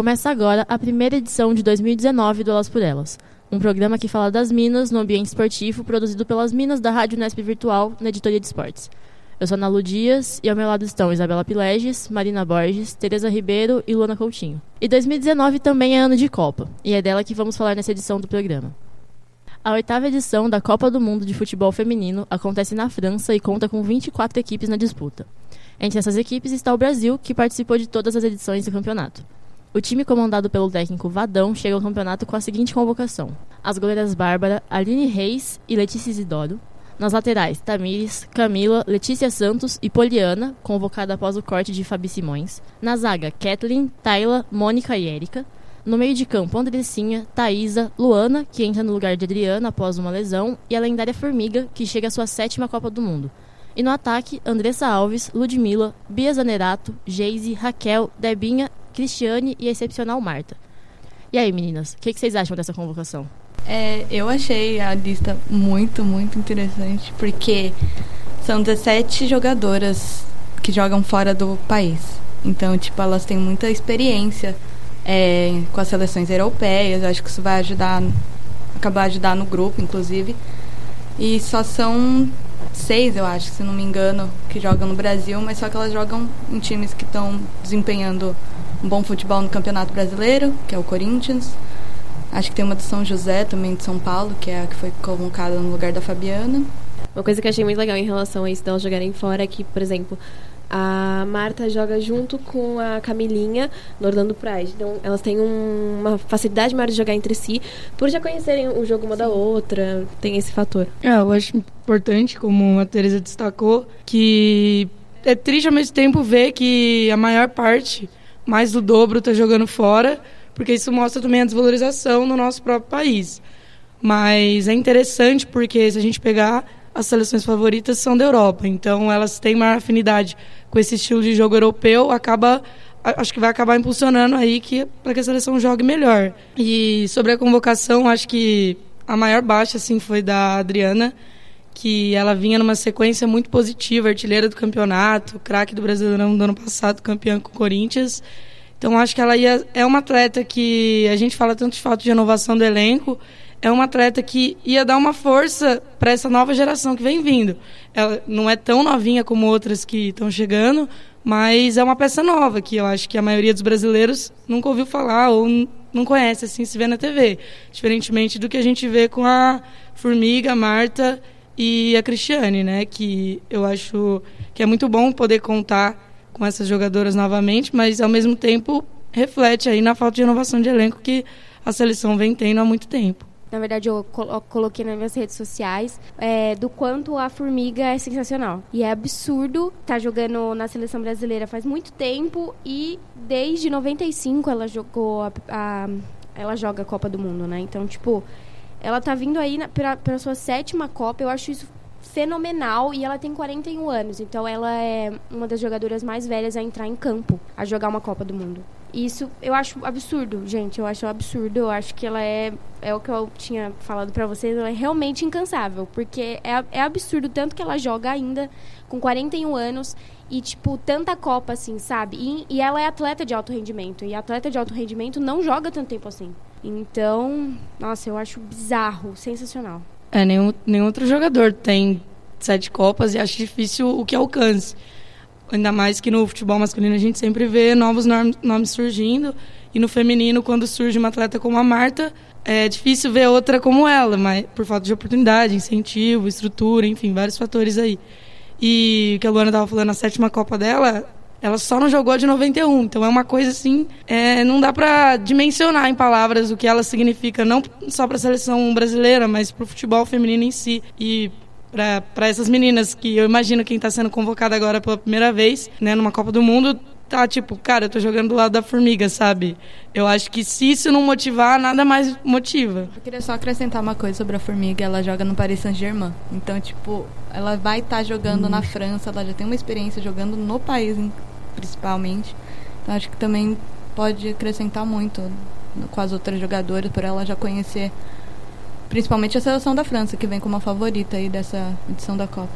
começa agora a primeira edição de 2019 do Elas por Elas, um programa que fala das Minas no ambiente esportivo produzido pelas Minas da Rádio Nesp Virtual na editoria de esportes. Eu sou Ana Lu Dias e ao meu lado estão Isabela Pileges, Marina Borges, Tereza Ribeiro e Luana Coutinho. E 2019 também é ano de Copa, e é dela que vamos falar nessa edição do programa. A oitava edição da Copa do Mundo de Futebol Feminino acontece na França e conta com 24 equipes na disputa. Entre essas equipes está o Brasil, que participou de todas as edições do campeonato. O time comandado pelo técnico Vadão chega ao campeonato com a seguinte convocação: as goleiras Bárbara, Aline Reis e Letícia Isidoro. Nas laterais, Tamires, Camila, Letícia Santos e Poliana, convocada após o corte de Fabi Simões. Na zaga, Kathleen, Tayla, Mônica e Érica. No meio de campo, Andressinha, Thaisa, Luana, que entra no lugar de Adriana após uma lesão, e a lendária Formiga, que chega à sua sétima Copa do Mundo. E no ataque, Andressa Alves, Ludmilla, Bia Zanerato, Geise, Raquel, Debinha, Cristiane e a excepcional Marta. E aí, meninas, o que, que vocês acham dessa convocação? É, eu achei a lista muito, muito interessante, porque são 17 jogadoras que jogam fora do país. Então, tipo, elas têm muita experiência é, com as seleções europeias. Eu acho que isso vai ajudar, acabar ajudar no grupo, inclusive. E só são seis, eu acho, se não me engano, que jogam no Brasil, mas só que elas jogam em times que estão desempenhando um bom futebol no Campeonato Brasileiro, que é o Corinthians. Acho que tem uma de São José, também de São Paulo, que é a que foi convocada no lugar da Fabiana. Uma coisa que eu achei muito legal em relação a isso de elas jogarem fora é que, por exemplo, a Marta joga junto com a Camilinha no Orlando Pride. Então, elas têm um, uma facilidade maior de jogar entre si, por já conhecerem o jogo uma Sim. da outra. Tem esse fator. É, eu acho importante, como a Teresa destacou, que é triste ao mesmo tempo ver que a maior parte, mais do dobro, está jogando fora, porque isso mostra também a desvalorização no nosso próprio país. Mas é interessante porque se a gente pegar as seleções favoritas são da Europa, então elas têm maior afinidade com esse estilo de jogo europeu, acaba acho que vai acabar impulsionando aí que para que a seleção jogue melhor. E sobre a convocação, acho que a maior baixa assim foi da Adriana, que ela vinha numa sequência muito positiva, artilheira do campeonato, craque do Brasileirão do ano passado, campeã com o Corinthians. Então acho que ela ia, é uma atleta que a gente fala tanto de falta de renovação do elenco, é uma atleta que ia dar uma força para essa nova geração que vem vindo. Ela não é tão novinha como outras que estão chegando, mas é uma peça nova que eu acho que a maioria dos brasileiros nunca ouviu falar ou não conhece assim se vê na TV, diferentemente do que a gente vê com a Formiga, Marta e a Cristiane, né? Que eu acho que é muito bom poder contar com essas jogadoras novamente, mas ao mesmo tempo reflete aí na falta de renovação de elenco que a seleção vem tendo há muito tempo. Na verdade, eu coloquei nas minhas redes sociais é, do quanto a Formiga é sensacional. E é absurdo estar tá jogando na seleção brasileira faz muito tempo e desde 95 ela jogou a, a ela joga a Copa do Mundo, né? Então, tipo, ela tá vindo aí para sua sétima Copa. Eu acho isso fenomenal e ela tem 41 anos. Então, ela é uma das jogadoras mais velhas a entrar em campo, a jogar uma Copa do Mundo. Isso eu acho absurdo, gente. Eu acho absurdo. Eu acho que ela é. É o que eu tinha falado para vocês. Ela é realmente incansável. Porque é, é absurdo tanto que ela joga ainda com 41 anos. E, tipo, tanta Copa, assim, sabe? E, e ela é atleta de alto rendimento. E atleta de alto rendimento não joga tanto tempo assim. Então, nossa, eu acho bizarro, sensacional. É, nenhum, nenhum outro jogador tem sete Copas e acho difícil o que alcance. Ainda mais que no futebol masculino a gente sempre vê novos nomes surgindo. E no feminino, quando surge uma atleta como a Marta, é difícil ver outra como ela, mas por falta de oportunidade, incentivo, estrutura, enfim, vários fatores aí. E que a Luana estava falando, a sétima Copa dela, ela só não jogou de 91. Então é uma coisa assim, é, não dá para dimensionar em palavras o que ela significa, não só para a seleção brasileira, mas para o futebol feminino em si. E para essas meninas que eu imagino quem está sendo convocada agora pela primeira vez, né, numa Copa do Mundo, tá tipo, cara, eu tô jogando do lado da formiga, sabe? Eu acho que se isso não motivar, nada mais motiva. Eu queria só acrescentar uma coisa sobre a formiga, ela joga no Paris Saint-Germain. Então, tipo, ela vai estar tá jogando hum. na França, ela já tem uma experiência jogando no país principalmente. Então, acho que também pode acrescentar muito com as outras jogadoras por ela já conhecer Principalmente a seleção da França, que vem como a favorita aí dessa edição da Copa.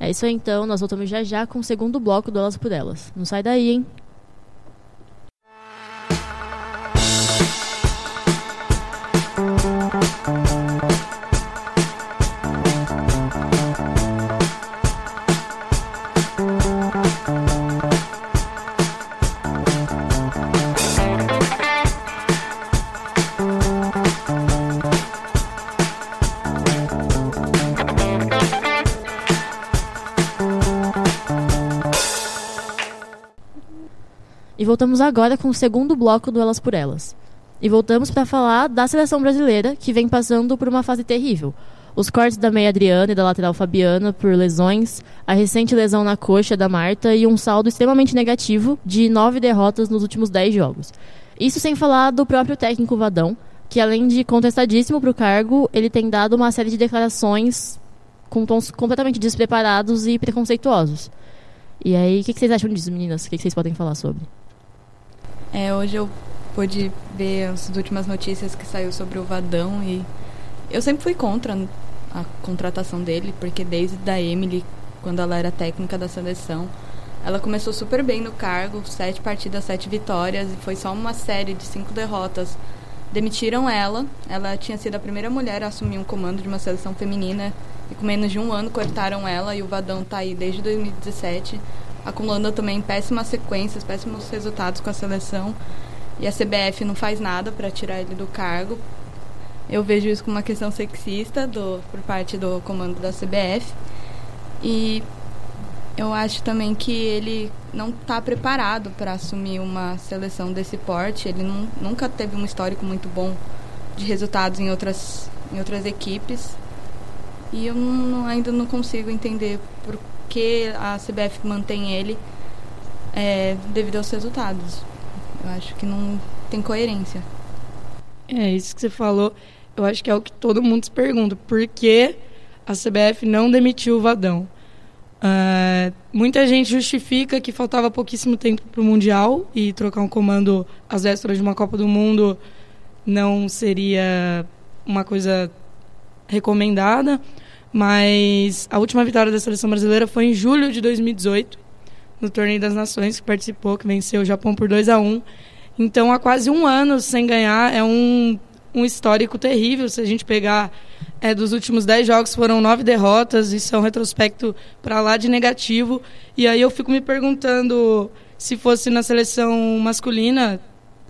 É isso aí então, nós voltamos já já com o segundo bloco do Elas por Elas. Não sai daí, hein? E voltamos agora com o segundo bloco do Elas por Elas. E voltamos para falar da seleção brasileira, que vem passando por uma fase terrível. Os cortes da meia Adriana e da lateral Fabiana por lesões, a recente lesão na coxa da Marta e um saldo extremamente negativo de nove derrotas nos últimos dez jogos. Isso sem falar do próprio técnico Vadão, que além de contestadíssimo para o cargo, ele tem dado uma série de declarações com tons completamente despreparados e preconceituosos. E aí, o que, que vocês acham disso, meninas? O que, que vocês podem falar sobre? É, hoje eu pude ver as últimas notícias que saiu sobre o Vadão e eu sempre fui contra a contratação dele, porque desde da Emily, quando ela era técnica da seleção, ela começou super bem no cargo, sete partidas, sete vitórias, e foi só uma série de cinco derrotas. Demitiram ela, ela tinha sido a primeira mulher a assumir um comando de uma seleção feminina, e com menos de um ano cortaram ela, e o Vadão está aí desde 2017, acumulando também péssimas sequências, péssimos resultados com a seleção. E a CBF não faz nada para tirar ele do cargo. Eu vejo isso como uma questão sexista do, por parte do comando da CBF. E eu acho também que ele não está preparado para assumir uma seleção desse porte. Ele não, nunca teve um histórico muito bom de resultados em outras, em outras equipes. E eu não, ainda não consigo entender por que a CBF mantém ele é, devido aos resultados. Eu acho que não tem coerência. É, isso que você falou, eu acho que é o que todo mundo se pergunta. Por que a CBF não demitiu o Vadão? Uh, muita gente justifica que faltava pouquíssimo tempo para o Mundial e trocar um comando às vésperas de uma Copa do Mundo não seria uma coisa recomendada. Mas a última vitória da seleção brasileira foi em julho de 2018, no Torneio das Nações, que participou, que venceu o Japão por 2 a 1 Então, há quase um ano sem ganhar, é um, um histórico terrível. Se a gente pegar é, dos últimos 10 jogos, foram nove derrotas, isso é um retrospecto para lá de negativo. E aí eu fico me perguntando se fosse na seleção masculina,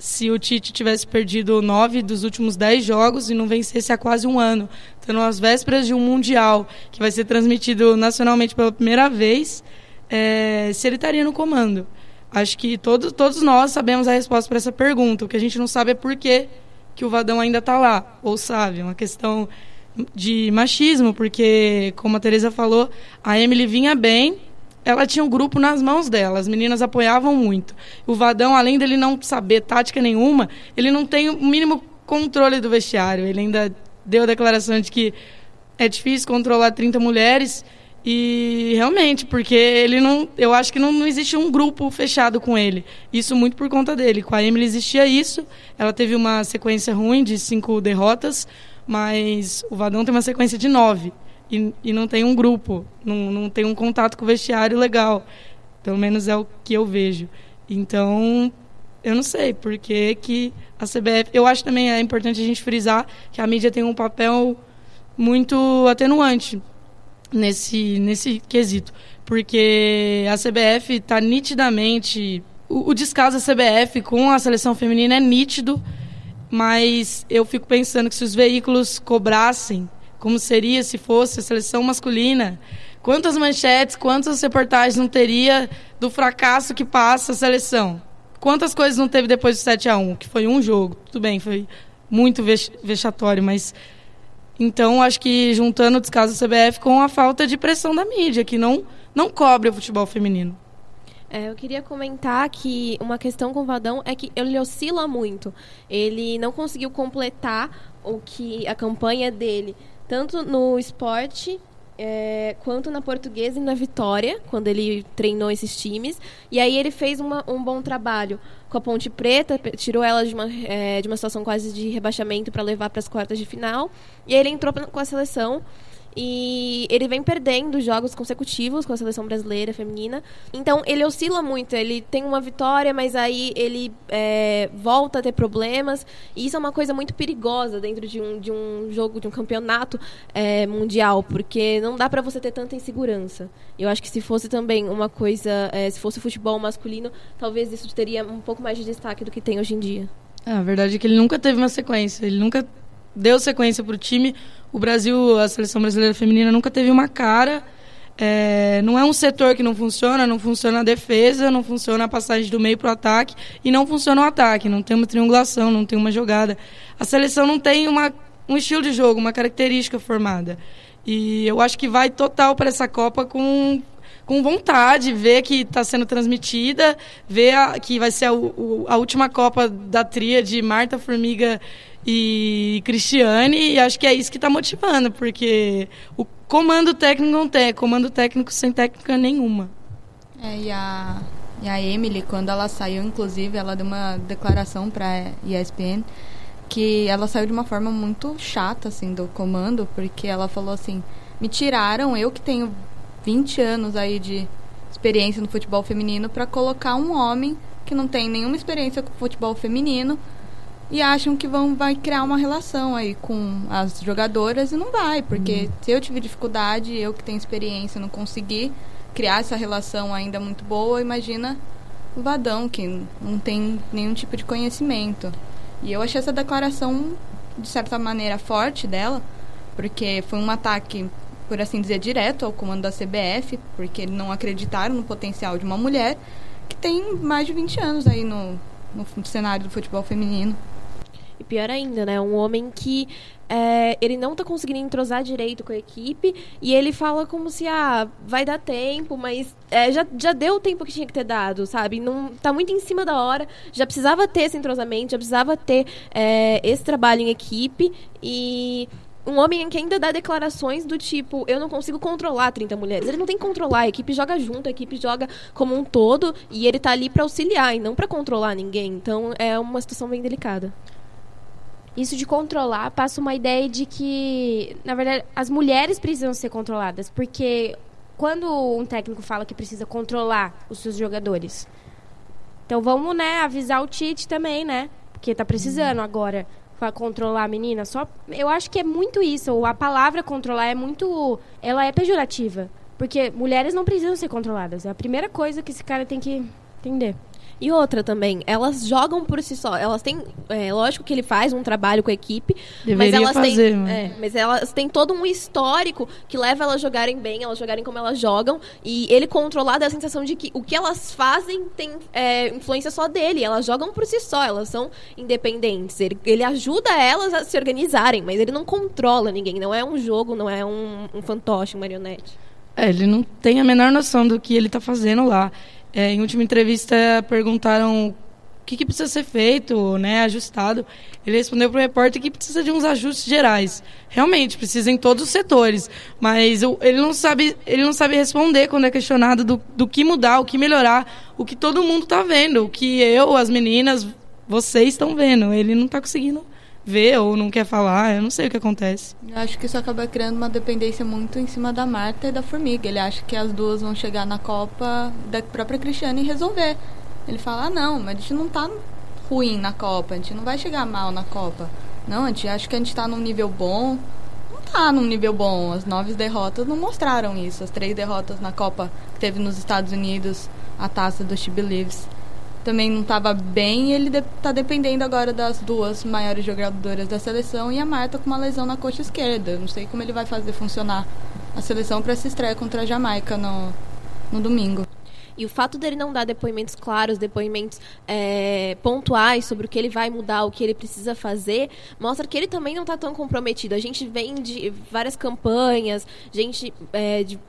se o Tite tivesse perdido nove dos últimos dez jogos e não vencesse há quase um ano, estando às vésperas de um Mundial que vai ser transmitido nacionalmente pela primeira vez, é, se ele estaria no comando. Acho que todo, todos nós sabemos a resposta para essa pergunta. O que a gente não sabe é por que, que o Vadão ainda está lá, ou sabe, uma questão de machismo, porque, como a Teresa falou, a Emily vinha bem, ela tinha um grupo nas mãos dela, as meninas apoiavam muito. O Vadão, além dele não saber tática nenhuma, ele não tem o mínimo controle do vestiário. Ele ainda deu a declaração de que é difícil controlar 30 mulheres e realmente, porque ele não, eu acho que não, não existe um grupo fechado com ele. Isso muito por conta dele. Com a Emily existia isso. Ela teve uma sequência ruim de cinco derrotas, mas o Vadão tem uma sequência de nove e, e não tem um grupo, não, não tem um contato com o vestiário legal. Pelo menos é o que eu vejo. Então, eu não sei por que, que a CBF. Eu acho também é importante a gente frisar que a mídia tem um papel muito atenuante nesse, nesse quesito. Porque a CBF está nitidamente. O, o descaso da CBF com a seleção feminina é nítido, mas eu fico pensando que se os veículos cobrassem como seria se fosse a seleção masculina. Quantas manchetes, quantas reportagens não teria do fracasso que passa a seleção? Quantas coisas não teve depois do 7 a 1 que foi um jogo? Tudo bem, foi muito vexatório, mas então acho que juntando o descaso da CBF com a falta de pressão da mídia, que não não cobre o futebol feminino. É, eu queria comentar que uma questão com o Vadão é que ele oscila muito. Ele não conseguiu completar o que a campanha dele tanto no esporte é, quanto na portuguesa e na Vitória, quando ele treinou esses times. E aí ele fez uma, um bom trabalho com a Ponte Preta, tirou ela de uma, é, de uma situação quase de rebaixamento para levar para as quartas de final. E aí ele entrou com a seleção e ele vem perdendo jogos consecutivos com a seleção brasileira feminina. Então ele oscila muito. Ele tem uma vitória, mas aí ele é, volta a ter problemas. E isso é uma coisa muito perigosa dentro de um, de um jogo, de um campeonato é, mundial, porque não dá para você ter tanta insegurança. Eu acho que se fosse também uma coisa, é, se fosse futebol masculino, talvez isso teria um pouco mais de destaque do que tem hoje em dia. É, a verdade é que ele nunca teve uma sequência. Ele nunca deu sequência para o time. O Brasil, a seleção brasileira feminina, nunca teve uma cara. É, não é um setor que não funciona, não funciona a defesa, não funciona a passagem do meio para o ataque e não funciona o ataque, não tem uma triangulação, não tem uma jogada. A seleção não tem uma, um estilo de jogo, uma característica formada. E eu acho que vai total para essa Copa com, com vontade, ver que está sendo transmitida, ver a, que vai ser a, a última Copa da tríade Marta, Formiga e Cristiane, e acho que é isso que está motivando, porque o comando técnico não tem, comando técnico sem técnica nenhuma. É, e a, e a Emily, quando ela saiu, inclusive, ela deu uma declaração para ESPN que ela saiu de uma forma muito chata, assim, do comando, porque ela falou assim, me tiraram, eu que tenho 20 anos aí de experiência no futebol feminino, para colocar um homem que não tem nenhuma experiência com futebol feminino e acham que vão vai criar uma relação aí com as jogadoras e não vai, porque uhum. se eu tive dificuldade, eu que tenho experiência, não consegui criar essa relação ainda muito boa, imagina o Vadão que não tem nenhum tipo de conhecimento. E eu achei essa declaração de certa maneira forte dela, porque foi um ataque, por assim dizer, direto ao comando da CBF, porque não acreditaram no potencial de uma mulher que tem mais de 20 anos aí no, no cenário do futebol feminino. E pior ainda, né? Um homem que é, ele não tá conseguindo entrosar direito com a equipe e ele fala como se, ah, vai dar tempo, mas é, já, já deu o tempo que tinha que ter dado, sabe? Não, tá muito em cima da hora, já precisava ter esse entrosamento, já precisava ter é, esse trabalho em equipe e um homem que ainda dá declarações do tipo, eu não consigo controlar 30 mulheres. Ele não tem que controlar, a equipe joga junto, a equipe joga como um todo e ele tá ali para auxiliar e não para controlar ninguém. Então é uma situação bem delicada isso de controlar passa uma ideia de que, na verdade, as mulheres precisam ser controladas, porque quando um técnico fala que precisa controlar os seus jogadores, então vamos, né, avisar o Tite também, né? Porque tá precisando uhum. agora para controlar a menina. Só eu acho que é muito isso. A palavra controlar é muito, ela é pejorativa, porque mulheres não precisam ser controladas. É a primeira coisa que esse cara tem que entender. E outra também, elas jogam por si só. Elas têm. É, lógico que ele faz um trabalho com a equipe. Deveria mas elas fazer, têm. É, mas elas têm todo um histórico que leva elas a jogarem bem, elas jogarem como elas jogam. E ele controlar da sensação de que o que elas fazem tem é, influência só dele. Elas jogam por si só, elas são independentes. Ele, ele ajuda elas a se organizarem, mas ele não controla ninguém. Não é um jogo, não é um, um fantoche, um marionete. É, ele não tem a menor noção do que ele está fazendo lá. É, em última entrevista, perguntaram o que, que, precisa ser feito, né, ajustado. Ele respondeu para o repórter que precisa de uns ajustes gerais. Realmente, precisa em todos os setores. Mas ele não sabe, ele não sabe responder quando é questionado do, do que mudar, o que melhorar, o que todo mundo está vendo, o que eu, as meninas, vocês estão vendo. Ele não está conseguindo vê ou não quer falar, eu não sei o que acontece. Eu acho que isso acaba criando uma dependência muito em cima da Marta e da Formiga. Ele acha que as duas vão chegar na Copa da própria Cristiane e resolver. Ele fala: ah, não, mas a gente não tá ruim na Copa, a gente não vai chegar mal na Copa. Não, a gente acha que a gente tá num nível bom. Não tá num nível bom. As nove derrotas não mostraram isso. As três derrotas na Copa que teve nos Estados Unidos, a taça do She Believes também não estava bem. Ele está de, dependendo agora das duas maiores jogadoras da seleção e a Marta com uma lesão na coxa esquerda. Não sei como ele vai fazer funcionar a seleção para se estreia contra a Jamaica no, no domingo. E o fato dele não dar depoimentos claros, depoimentos é, pontuais sobre o que ele vai mudar, o que ele precisa fazer, mostra que ele também não está tão comprometido. A gente vem de várias campanhas, gente é, de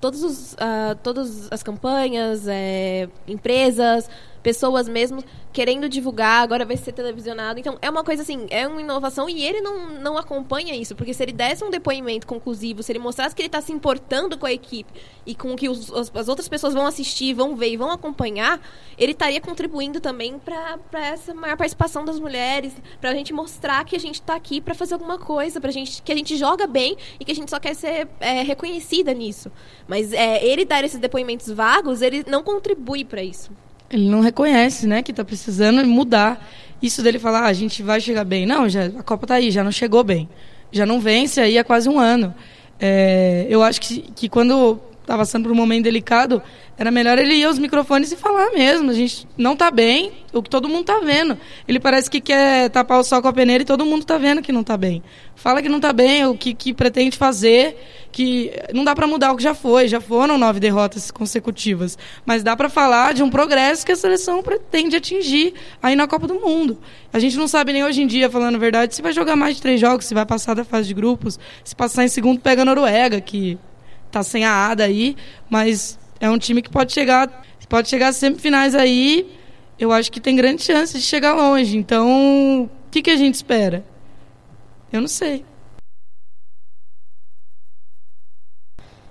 todos os, uh, todas as campanhas, é, empresas, pessoas mesmo querendo divulgar, agora vai ser televisionado. Então, é uma coisa assim, é uma inovação e ele não, não acompanha isso, porque se ele desse um depoimento conclusivo, se ele mostrasse que ele está se importando com a equipe e com que os, as, as outras pessoas vão assistir, vão ver e vão acompanhar, ele estaria contribuindo também para essa maior participação das mulheres, para a gente mostrar que a gente está aqui para fazer alguma coisa, pra gente, que a gente joga bem e que a gente só quer ser é, reconhecida nisso. Mas é, ele dar esses depoimentos vagos, ele não contribui para isso. Ele não reconhece, né, que está precisando mudar. Isso dele falar, ah, a gente vai chegar bem. Não, já, a Copa está aí, já não chegou bem. Já não vence aí há quase um ano. É, eu acho que, que quando está passando por um momento delicado, era melhor ele ir aos microfones e falar mesmo. A gente não está bem, o que todo mundo está vendo. Ele parece que quer tapar o sol com a peneira e todo mundo está vendo que não está bem. Fala que não está bem, o que, que pretende fazer, que não dá para mudar o que já foi. Já foram nove derrotas consecutivas. Mas dá para falar de um progresso que a seleção pretende atingir aí na Copa do Mundo. A gente não sabe nem hoje em dia, falando a verdade, se vai jogar mais de três jogos, se vai passar da fase de grupos. Se passar em segundo, pega a Noruega, que está sem a Ada aí, mas é um time que pode chegar, pode chegar às semifinais aí. Eu acho que tem grande chance de chegar longe. Então, o que, que a gente espera? Eu não sei.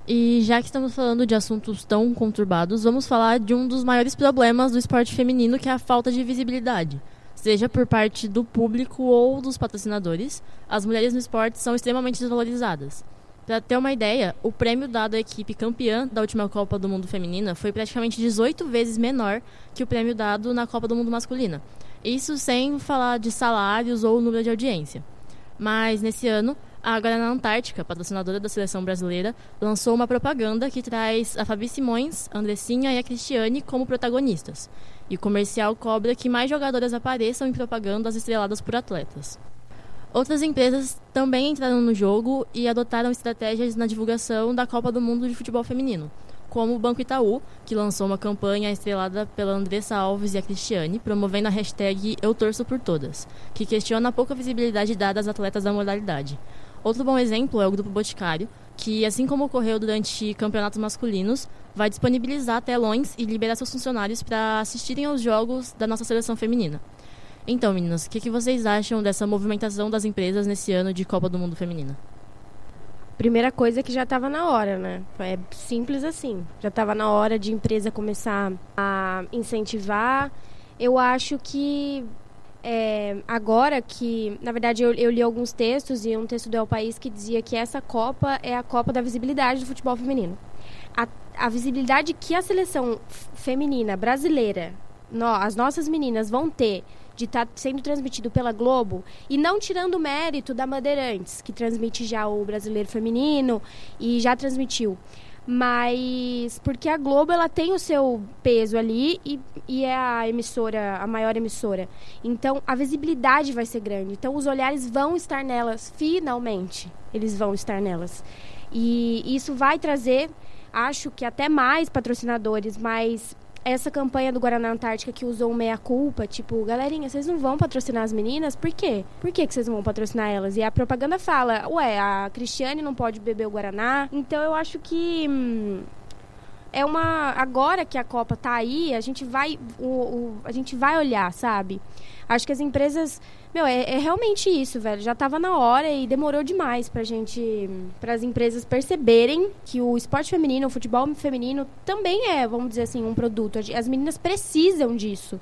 E já que estamos falando de assuntos tão conturbados, vamos falar de um dos maiores problemas do esporte feminino, que é a falta de visibilidade. Seja por parte do público ou dos patrocinadores, as mulheres no esporte são extremamente desvalorizadas. Para ter uma ideia, o prêmio dado à equipe campeã da última Copa do Mundo Feminina foi praticamente 18 vezes menor que o prêmio dado na Copa do Mundo Masculina. Isso sem falar de salários ou número de audiência. Mas nesse ano, a Guarana Antártica, patrocinadora da seleção brasileira, lançou uma propaganda que traz a Fabi Simões, a Andressinha e a Cristiane como protagonistas. E o comercial cobra que mais jogadoras apareçam em propagandas estreladas por atletas. Outras empresas também entraram no jogo e adotaram estratégias na divulgação da Copa do Mundo de Futebol Feminino, como o Banco Itaú, que lançou uma campanha estrelada pela Andressa Alves e a Cristiane, promovendo a hashtag Eu Torço por Todas, que questiona a pouca visibilidade dada às atletas da modalidade. Outro bom exemplo é o Grupo Boticário, que, assim como ocorreu durante campeonatos masculinos, vai disponibilizar telões e liberar seus funcionários para assistirem aos jogos da nossa seleção feminina. Então, meninas, o que, que vocês acham dessa movimentação das empresas nesse ano de Copa do Mundo Feminina? Primeira coisa que já estava na hora, né? É simples assim. Já estava na hora de empresa começar a incentivar. Eu acho que é, agora que, na verdade, eu, eu, li alguns textos e um texto do El País que dizia que essa Copa é a Copa da visibilidade do futebol feminino. A, a visibilidade que a seleção feminina brasileira, no, as nossas meninas vão ter de estar tá sendo transmitido pela Globo e não tirando o mérito da Bandeirantes, que transmite já o Brasileiro Feminino e já transmitiu. Mas porque a Globo ela tem o seu peso ali e, e é a emissora, a maior emissora. Então a visibilidade vai ser grande. Então os olhares vão estar nelas, finalmente. Eles vão estar nelas. E isso vai trazer, acho que até mais patrocinadores, mais essa campanha do Guaraná Antártica que usou meia-culpa, tipo, galerinha, vocês não vão patrocinar as meninas? Por quê? Por que, que vocês não vão patrocinar elas? E a propaganda fala, ué, a Cristiane não pode beber o Guaraná. Então eu acho que. Hum, é uma. Agora que a Copa tá aí, a gente vai. O, o, a gente vai olhar, sabe? Acho que as empresas meu, é, é, realmente isso, velho. Já tava na hora e demorou demais pra gente, para as empresas perceberem que o esporte feminino, o futebol feminino também é, vamos dizer assim, um produto. As meninas precisam disso.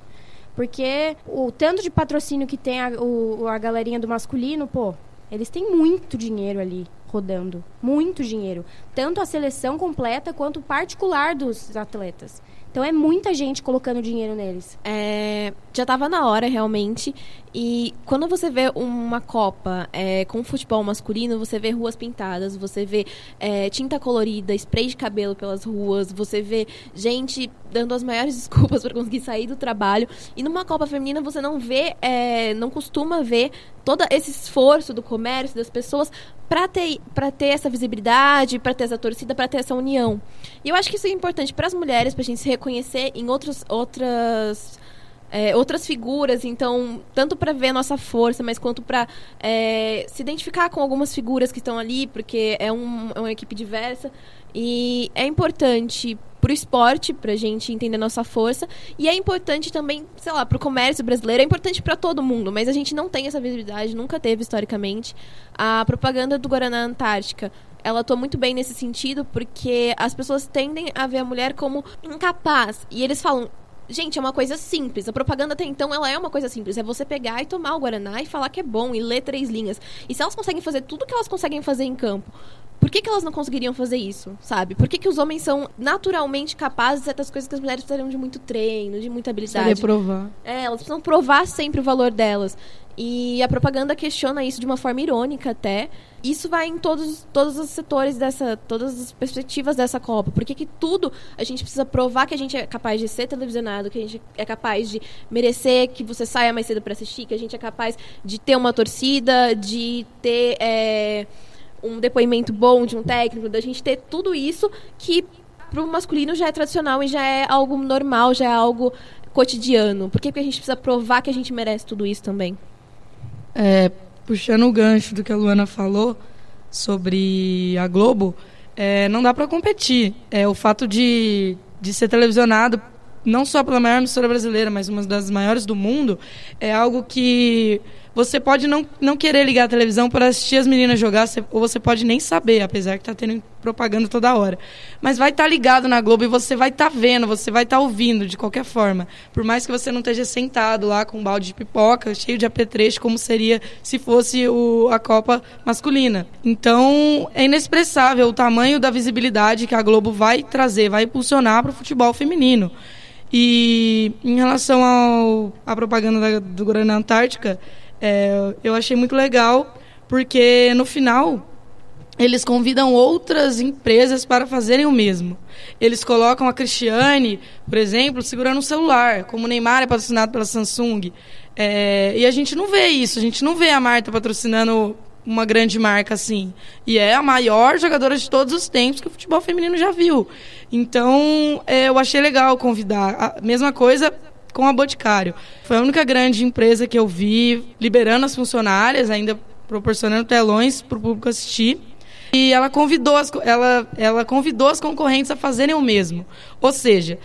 Porque o tanto de patrocínio que tem a, o, a galerinha do masculino, pô, eles têm muito dinheiro ali rodando. Muito dinheiro. Tanto a seleção completa quanto particular dos atletas. Então é muita gente colocando dinheiro neles. É, já estava na hora, realmente. E quando você vê uma Copa é, com futebol masculino, você vê ruas pintadas, você vê é, tinta colorida, spray de cabelo pelas ruas, você vê gente dando as maiores desculpas para conseguir sair do trabalho. E numa Copa feminina você não vê, é, não costuma ver todo esse esforço do comércio, das pessoas, para ter, ter essa visibilidade, para ter essa torcida, para ter essa união. E eu acho que isso é importante para as mulheres, para a gente se reconhecer em outros, outras é, outras figuras, então, tanto para ver a nossa força, mas quanto para é, se identificar com algumas figuras que estão ali, porque é, um, é uma equipe diversa. E é importante pro esporte, pra gente entender nossa força. E é importante também, sei lá, pro comércio brasileiro, é importante para todo mundo, mas a gente não tem essa visibilidade, nunca teve historicamente. A propaganda do Guaraná Antártica ela atua muito bem nesse sentido, porque as pessoas tendem a ver a mulher como incapaz. E eles falam, Gente, é uma coisa simples. A propaganda até então, ela é uma coisa simples. É você pegar e tomar o Guaraná e falar que é bom e ler três linhas. E se elas conseguem fazer tudo que elas conseguem fazer em campo, por que, que elas não conseguiriam fazer isso, sabe? Por que, que os homens são naturalmente capazes de certas coisas que as mulheres precisariam de muito treino, de muita habilidade? Seria provar. É, elas precisam provar sempre o valor delas. E a propaganda questiona isso de uma forma irônica até. Isso vai em todos, todos os setores dessa, todas as perspectivas dessa Copa. Porque que tudo a gente precisa provar que a gente é capaz de ser televisionado, que a gente é capaz de merecer que você saia mais cedo para assistir, que a gente é capaz de ter uma torcida, de ter é, um depoimento bom de um técnico, da gente ter tudo isso que para o masculino já é tradicional e já é algo normal, já é algo cotidiano. Por que, que a gente precisa provar que a gente merece tudo isso também? É, puxando o gancho do que a Luana falou sobre a Globo, é, não dá para competir. É, o fato de, de ser televisionado não só pela maior emissora brasileira, mas uma das maiores do mundo, é algo que você pode não, não querer ligar a televisão para assistir as meninas jogar, ou você pode nem saber, apesar que tá tendo propaganda toda hora. Mas vai estar tá ligado na Globo e você vai estar tá vendo, você vai estar tá ouvindo de qualquer forma. Por mais que você não esteja sentado lá com um balde de pipoca, cheio de apetrecho, como seria se fosse o, a Copa masculina. Então, é inexpressável o tamanho da visibilidade que a Globo vai trazer, vai impulsionar para o futebol feminino. E em relação ao, à propaganda da, do Guaraná Antártica, é, eu achei muito legal, porque no final eles convidam outras empresas para fazerem o mesmo. Eles colocam a Cristiane, por exemplo, segurando um celular, como o Neymar é patrocinado pela Samsung. É, e a gente não vê isso, a gente não vê a Marta patrocinando uma grande marca assim. E é a maior jogadora de todos os tempos que o futebol feminino já viu. Então, é, eu achei legal convidar. A mesma coisa com a Boticário. Foi a única grande empresa que eu vi liberando as funcionárias, ainda proporcionando telões para o público assistir. E ela convidou, as, ela, ela convidou as concorrentes a fazerem o mesmo. Ou seja,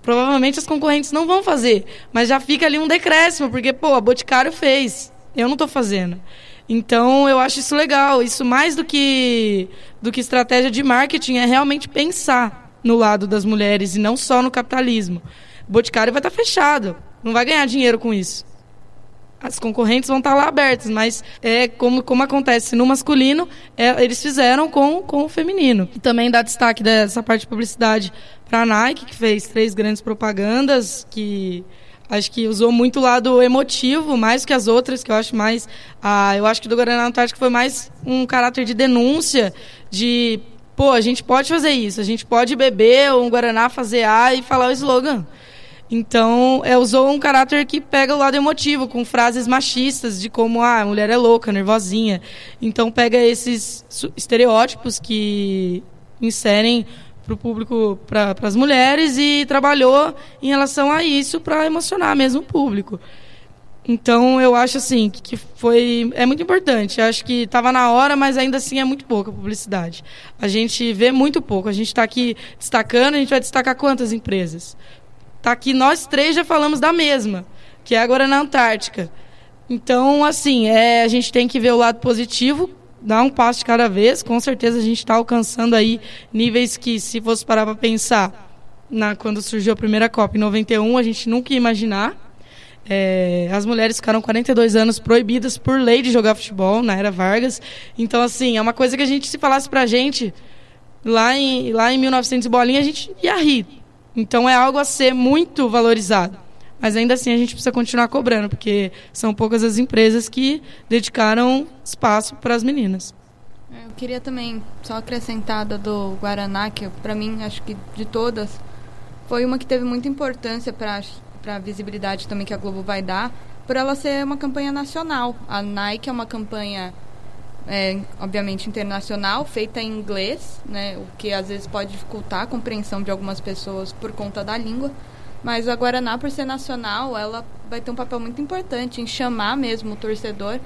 provavelmente as concorrentes não vão fazer, mas já fica ali um decréscimo, porque, pô, a Boticário fez, eu não estou fazendo. Então, eu acho isso legal. Isso mais do que, do que estratégia de marketing é realmente pensar no lado das mulheres e não só no capitalismo. Boticário vai estar tá fechado. Não vai ganhar dinheiro com isso. As concorrentes vão estar tá lá abertas, mas é como, como acontece no masculino, é, eles fizeram com, com o feminino. E também dá destaque dessa parte de publicidade para a Nike, que fez três grandes propagandas, que acho que usou muito o lado emotivo, mais que as outras, que eu acho mais. Eu acho que do Guaraná Antártico foi mais um caráter de denúncia, de pô, a gente pode fazer isso, a gente pode beber um Guaraná, fazer A e falar o slogan. Então, é, usou um caráter que pega o lado emotivo, com frases machistas, de como ah, a mulher é louca, nervosinha. Então, pega esses estereótipos que inserem para o público, para as mulheres, e trabalhou em relação a isso para emocionar mesmo o público. Então, eu acho assim que foi é muito importante. Eu acho que estava na hora, mas ainda assim é muito pouca publicidade. A gente vê muito pouco. A gente está aqui destacando, a gente vai destacar quantas empresas? Tá aqui nós três já falamos da mesma, que é agora na Antártica. Então, assim, é, a gente tem que ver o lado positivo, dar um passo de cada vez. Com certeza a gente está alcançando aí níveis que, se fosse parar para pensar, na, quando surgiu a primeira Copa em 91, a gente nunca ia imaginar. É, as mulheres ficaram 42 anos proibidas por lei de jogar futebol na era Vargas. Então, assim, é uma coisa que a gente, se falasse pra gente lá em, lá em 1900 bolinha, a gente ia rir. Então é algo a ser muito valorizado. Mas ainda assim a gente precisa continuar cobrando, porque são poucas as empresas que dedicaram espaço para as meninas. Eu queria também só acrescentar do Guaraná, que para mim acho que de todas foi uma que teve muita importância para a visibilidade também que a Globo vai dar, por ela ser uma campanha nacional. A Nike é uma campanha é, obviamente internacional, feita em inglês, né, o que às vezes pode dificultar a compreensão de algumas pessoas por conta da língua. Mas a Guaraná, por ser nacional, ela vai ter um papel muito importante em chamar mesmo o torcedor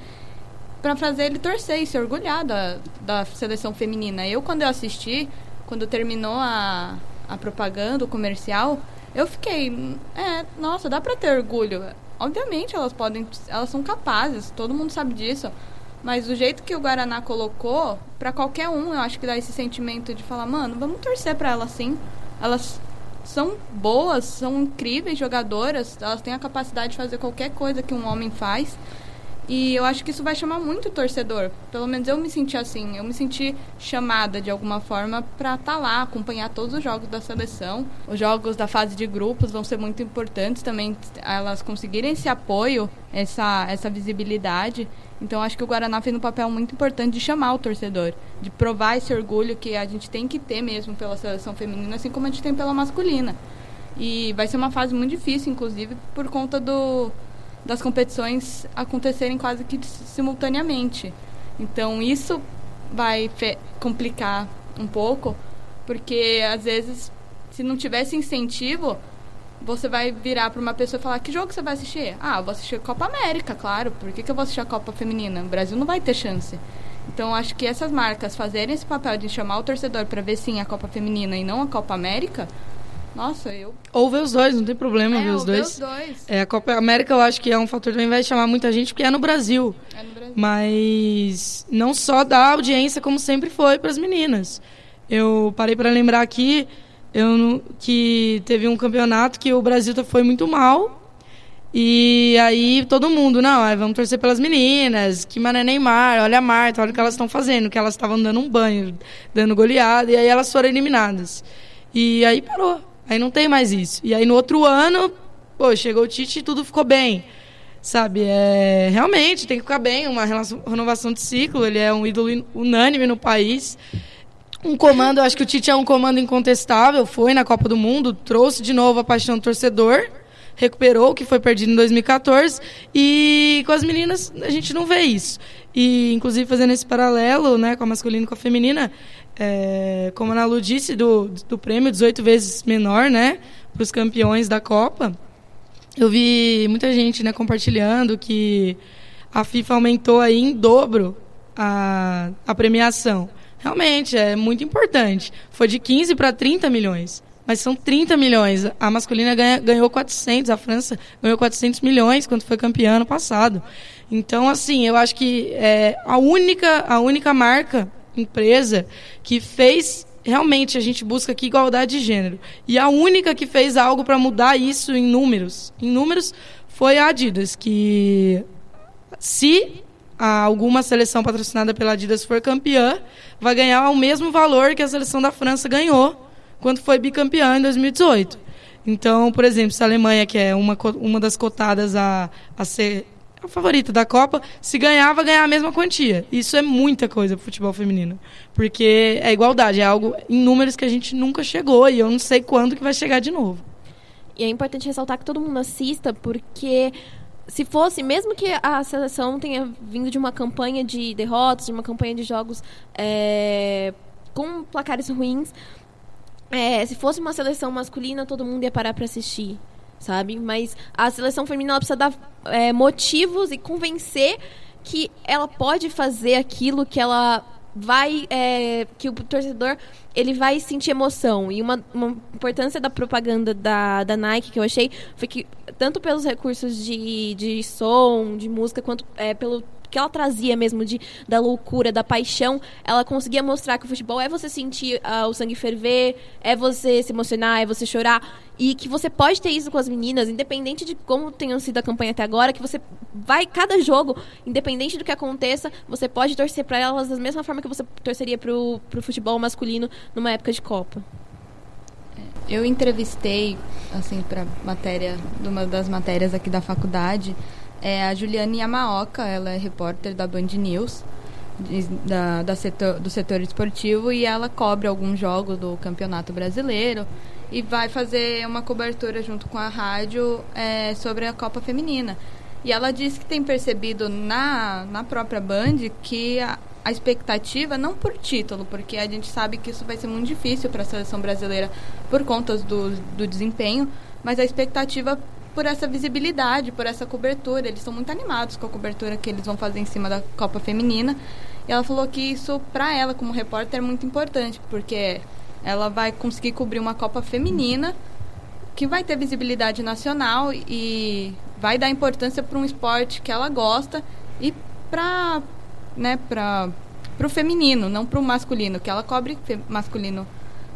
para fazer ele torcer e se orgulhar da, da seleção feminina. Eu, quando eu assisti, quando terminou a, a propaganda, o comercial, eu fiquei, é, nossa, dá pra ter orgulho. Obviamente elas podem, elas são capazes, todo mundo sabe disso. Mas o jeito que o Guaraná colocou, para qualquer um, eu acho que dá esse sentimento de falar, mano, vamos torcer para elas sim. Elas são boas, são incríveis jogadoras, elas têm a capacidade de fazer qualquer coisa que um homem faz. E eu acho que isso vai chamar muito o torcedor. Pelo menos eu me senti assim. Eu me senti chamada de alguma forma para estar tá lá, acompanhar todos os jogos da seleção. Os jogos da fase de grupos vão ser muito importantes também, elas conseguirem esse apoio, essa, essa visibilidade. Então acho que o Guaraná fez um papel muito importante de chamar o torcedor, de provar esse orgulho que a gente tem que ter mesmo pela seleção feminina, assim como a gente tem pela masculina. E vai ser uma fase muito difícil, inclusive, por conta do das competições acontecerem quase que simultaneamente. Então isso vai complicar um pouco, porque às vezes se não tivesse incentivo, você vai virar para uma pessoa e falar: "Que jogo você vai assistir?" "Ah, vou assistir a Copa América, claro. Por que, que eu vou assistir a Copa Feminina? O Brasil não vai ter chance." Então acho que essas marcas fazerem esse papel de chamar o torcedor para ver sim a Copa Feminina e não a Copa América, nossa, eu. Ou ver os dois, não tem problema é, ver os dois. Ver os dois. É, a Copa América eu acho que é um fator que também vai chamar muita gente, porque é no Brasil. É no Brasil. Mas não só dá audiência, como sempre foi para as meninas. Eu parei para lembrar aqui eu, que teve um campeonato que o Brasil foi muito mal. E aí todo mundo, não, vamos torcer pelas meninas, que mané Neymar, olha a Marta, olha o que elas estão fazendo, que elas estavam dando um banho, dando goleada, e aí elas foram eliminadas. E aí parou. Aí não tem mais isso. E aí no outro ano, pô, chegou o Tite e tudo ficou bem. Sabe, é, realmente tem que ficar bem, uma renovação de ciclo, ele é um ídolo unânime no país. Um comando, eu acho que o Tite é um comando incontestável, foi na Copa do Mundo, trouxe de novo a paixão do torcedor, recuperou o que foi perdido em 2014 e com as meninas a gente não vê isso. E inclusive fazendo esse paralelo, né, com a masculina e com a feminina, é, como a Ana Lu disse, do, do prêmio 18 vezes menor, né, para os campeões da Copa. Eu vi muita gente, né, compartilhando que a FIFA aumentou aí em dobro a, a premiação. Realmente, é muito importante. Foi de 15 para 30 milhões. Mas são 30 milhões. A masculina ganha, ganhou 400, a França ganhou 400 milhões quando foi campeã ano passado. Então, assim, eu acho que é a única, a única marca empresa que fez realmente a gente busca aqui igualdade de gênero. E a única que fez algo para mudar isso em números, em números foi a Adidas, que se alguma seleção patrocinada pela Adidas for campeã, vai ganhar o mesmo valor que a seleção da França ganhou quando foi bicampeã em 2018. Então, por exemplo, se a Alemanha, que é uma, uma das cotadas a, a ser a favorita da Copa, se ganhar, vai ganhar a mesma quantia. Isso é muita coisa pro futebol feminino. Porque é igualdade, é algo em números que a gente nunca chegou e eu não sei quando que vai chegar de novo. E é importante ressaltar que todo mundo assista, porque se fosse, mesmo que a seleção tenha vindo de uma campanha de derrotas, de uma campanha de jogos é, com placares ruins, é, se fosse uma seleção masculina, todo mundo ia parar para assistir sabe? Mas a seleção feminina precisa dar é, motivos e convencer que ela pode fazer aquilo que ela vai é, que o torcedor ele vai sentir emoção e uma, uma importância da propaganda da, da Nike que eu achei foi que tanto pelos recursos de, de som de música quanto é, pelo que ela trazia mesmo de, da loucura, da paixão, ela conseguia mostrar que o futebol é você sentir uh, o sangue ferver, é você se emocionar, é você chorar. E que você pode ter isso com as meninas, independente de como tenha sido a campanha até agora, que você vai, cada jogo, independente do que aconteça, você pode torcer para elas da mesma forma que você torceria pro, pro futebol masculino numa época de Copa. Eu entrevistei, assim, para matéria, de uma das matérias aqui da faculdade, é a Juliane Yamaoka, ela é repórter da Band News, de, da, da setor, do setor esportivo, e ela cobre alguns jogos do Campeonato Brasileiro e vai fazer uma cobertura junto com a rádio é, sobre a Copa Feminina. E ela disse que tem percebido na, na própria Band que a, a expectativa, não por título, porque a gente sabe que isso vai ser muito difícil para a seleção brasileira por conta do, do desempenho, mas a expectativa por essa visibilidade, por essa cobertura. Eles são muito animados com a cobertura que eles vão fazer em cima da Copa Feminina. E ela falou que isso, para ela, como repórter, é muito importante, porque ela vai conseguir cobrir uma Copa Feminina que vai ter visibilidade nacional e vai dar importância para um esporte que ela gosta e para né, para o feminino, não para o masculino, que ela cobre masculino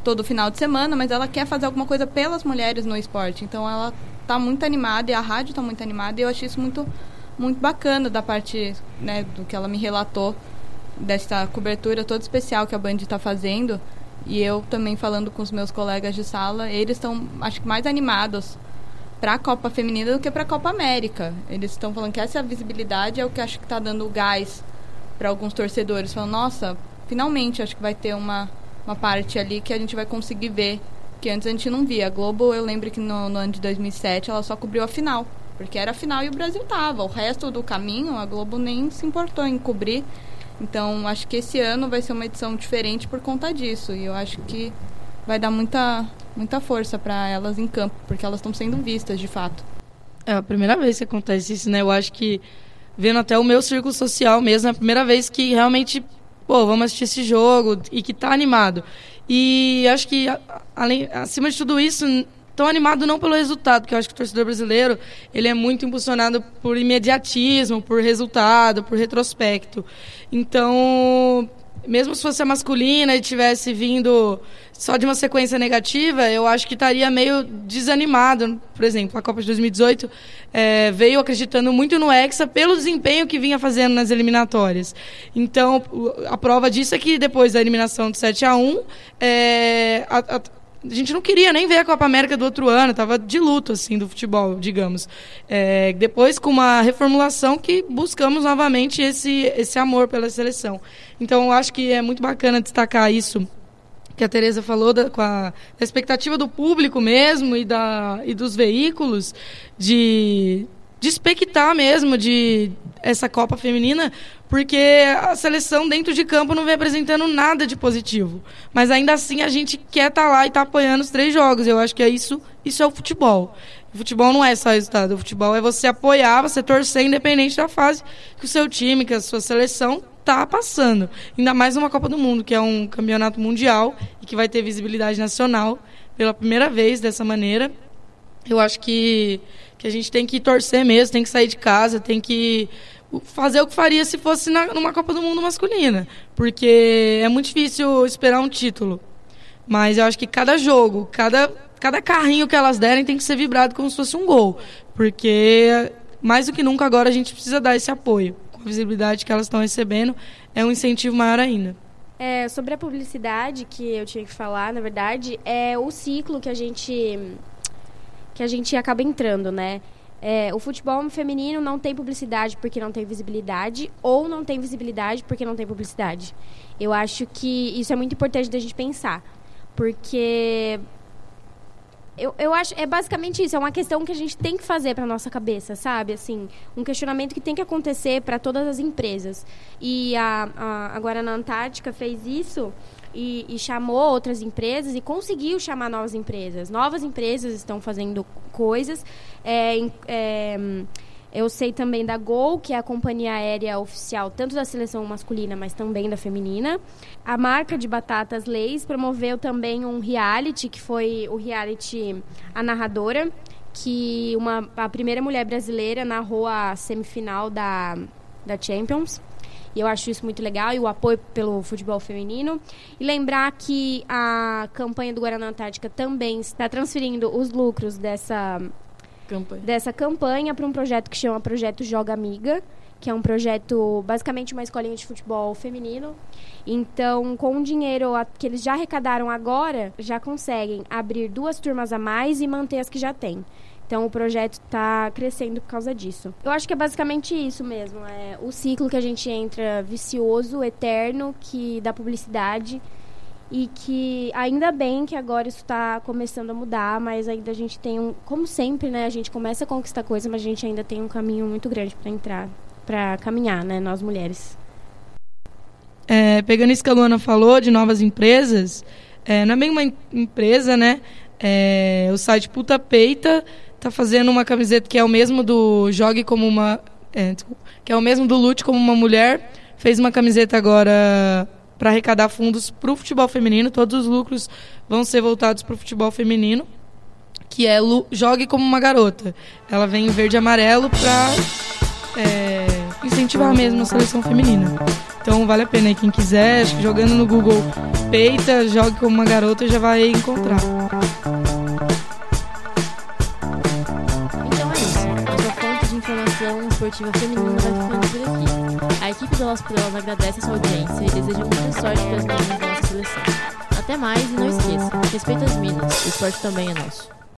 todo final de semana, mas ela quer fazer alguma coisa pelas mulheres no esporte. Então ela está muito animada e a rádio está muito animada e eu achei isso muito muito bacana da parte né, do que ela me relatou dessa cobertura toda especial que a Band está fazendo e eu também falando com os meus colegas de sala, eles estão acho que mais animados para a Copa Feminina do que para a Copa América. Eles estão falando que essa visibilidade é o que acho que está dando gás para alguns torcedores. Falando, nossa, finalmente acho que vai ter uma, uma parte ali que a gente vai conseguir ver, que antes a gente não via. A Globo, eu lembro que no, no ano de 2007 ela só cobriu a final, porque era a final e o Brasil tava. O resto do caminho a Globo nem se importou em cobrir. Então, acho que esse ano vai ser uma edição diferente por conta disso. E eu acho que vai dar muita, muita força para elas em campo, porque elas estão sendo vistas de fato. É a primeira vez que acontece isso, né? Eu acho que, vendo até o meu círculo social mesmo, é a primeira vez que realmente, pô, vamos assistir esse jogo e que tá animado. E acho que, além, acima de tudo isso, tão animado não pelo resultado, porque eu acho que o torcedor brasileiro ele é muito impulsionado por imediatismo, por resultado, por retrospecto. Então, mesmo se fosse a masculina e tivesse vindo só de uma sequência negativa, eu acho que estaria meio desanimado. Por exemplo, a Copa de 2018 é, veio acreditando muito no Hexa pelo desempenho que vinha fazendo nas eliminatórias. Então, a prova disso é que depois da eliminação de 7 a 1 é, a, a, a gente não queria nem ver a Copa América do outro ano, estava de luto assim do futebol, digamos. É, depois com uma reformulação que buscamos novamente esse esse amor pela seleção. Então acho que é muito bacana destacar isso que a Tereza falou da, com a, a expectativa do público mesmo e da e dos veículos de de expectar mesmo de essa Copa Feminina, porque a seleção dentro de campo não vem apresentando nada de positivo. Mas ainda assim a gente quer estar tá lá e estar tá apoiando os três jogos. Eu acho que é isso, isso é o futebol. O futebol não é só resultado, o futebol é você apoiar, você torcer independente da fase que o seu time, que a sua seleção está passando. Ainda mais uma Copa do Mundo, que é um campeonato mundial e que vai ter visibilidade nacional pela primeira vez dessa maneira. Eu acho que que a gente tem que torcer mesmo, tem que sair de casa, tem que fazer o que faria se fosse na, numa Copa do Mundo masculina, porque é muito difícil esperar um título. Mas eu acho que cada jogo, cada, cada carrinho que elas derem tem que ser vibrado como se fosse um gol, porque mais do que nunca agora a gente precisa dar esse apoio. Com a visibilidade que elas estão recebendo, é um incentivo maior ainda. É, sobre a publicidade que eu tinha que falar, na verdade, é o ciclo que a gente que a gente acaba entrando, né? É, o futebol feminino não tem publicidade porque não tem visibilidade, ou não tem visibilidade porque não tem publicidade. Eu acho que isso é muito importante da gente pensar. Porque eu, eu acho é basicamente isso é uma questão que a gente tem que fazer para nossa cabeça sabe assim um questionamento que tem que acontecer para todas as empresas e a, a agora na Antártica fez isso e, e, chamou outras empresas e conseguiu chamar novas empresas. Novas empresas estão fazendo coisas. É, é, eu sei também da Gol, que é a companhia aérea oficial tanto da seleção masculina, mas também da feminina. A marca de batatas Leis promoveu também um reality, que foi o reality A Narradora, que uma, a primeira mulher brasileira narrou a semifinal da, da Champions. E eu acho isso muito legal e o apoio pelo futebol feminino. E lembrar que a campanha do Guaraná Antártica também está transferindo os lucros dessa campanha, dessa campanha para um projeto que chama Projeto Joga Amiga, que é um projeto basicamente uma escolinha de futebol feminino. Então, com o dinheiro que eles já arrecadaram agora, já conseguem abrir duas turmas a mais e manter as que já têm. Então o projeto está crescendo por causa disso. Eu acho que é basicamente isso mesmo, é o ciclo que a gente entra vicioso, eterno, que dá publicidade e que ainda bem que agora isso está começando a mudar, mas ainda a gente tem um, como sempre, né, a gente começa a conquistar coisas, mas a gente ainda tem um caminho muito grande para entrar, para caminhar, né, nós mulheres. É, pegando isso que a Luana falou de novas empresas, é, não é bem uma empresa, né? É, o site Puta Peita tá fazendo uma camiseta que é o mesmo do Jogue como uma. É, que é o mesmo do Lute como uma mulher. Fez uma camiseta agora para arrecadar fundos para o futebol feminino. Todos os lucros vão ser voltados para o futebol feminino, que é Lu, Jogue como uma Garota. Ela vem em verde e amarelo para é, incentivar mesmo a seleção feminina. Então vale a pena aí quem quiser, jogando no Google Peita, Jogue como uma Garota já vai encontrar. Informação esportiva feminina vai ficando por aqui. A equipe do Las Pudelas agradece a sua audiência e deseja muita sorte para as meninas da nossa seleção. Até mais e não esqueça, respeita as minas, o esporte também é nosso.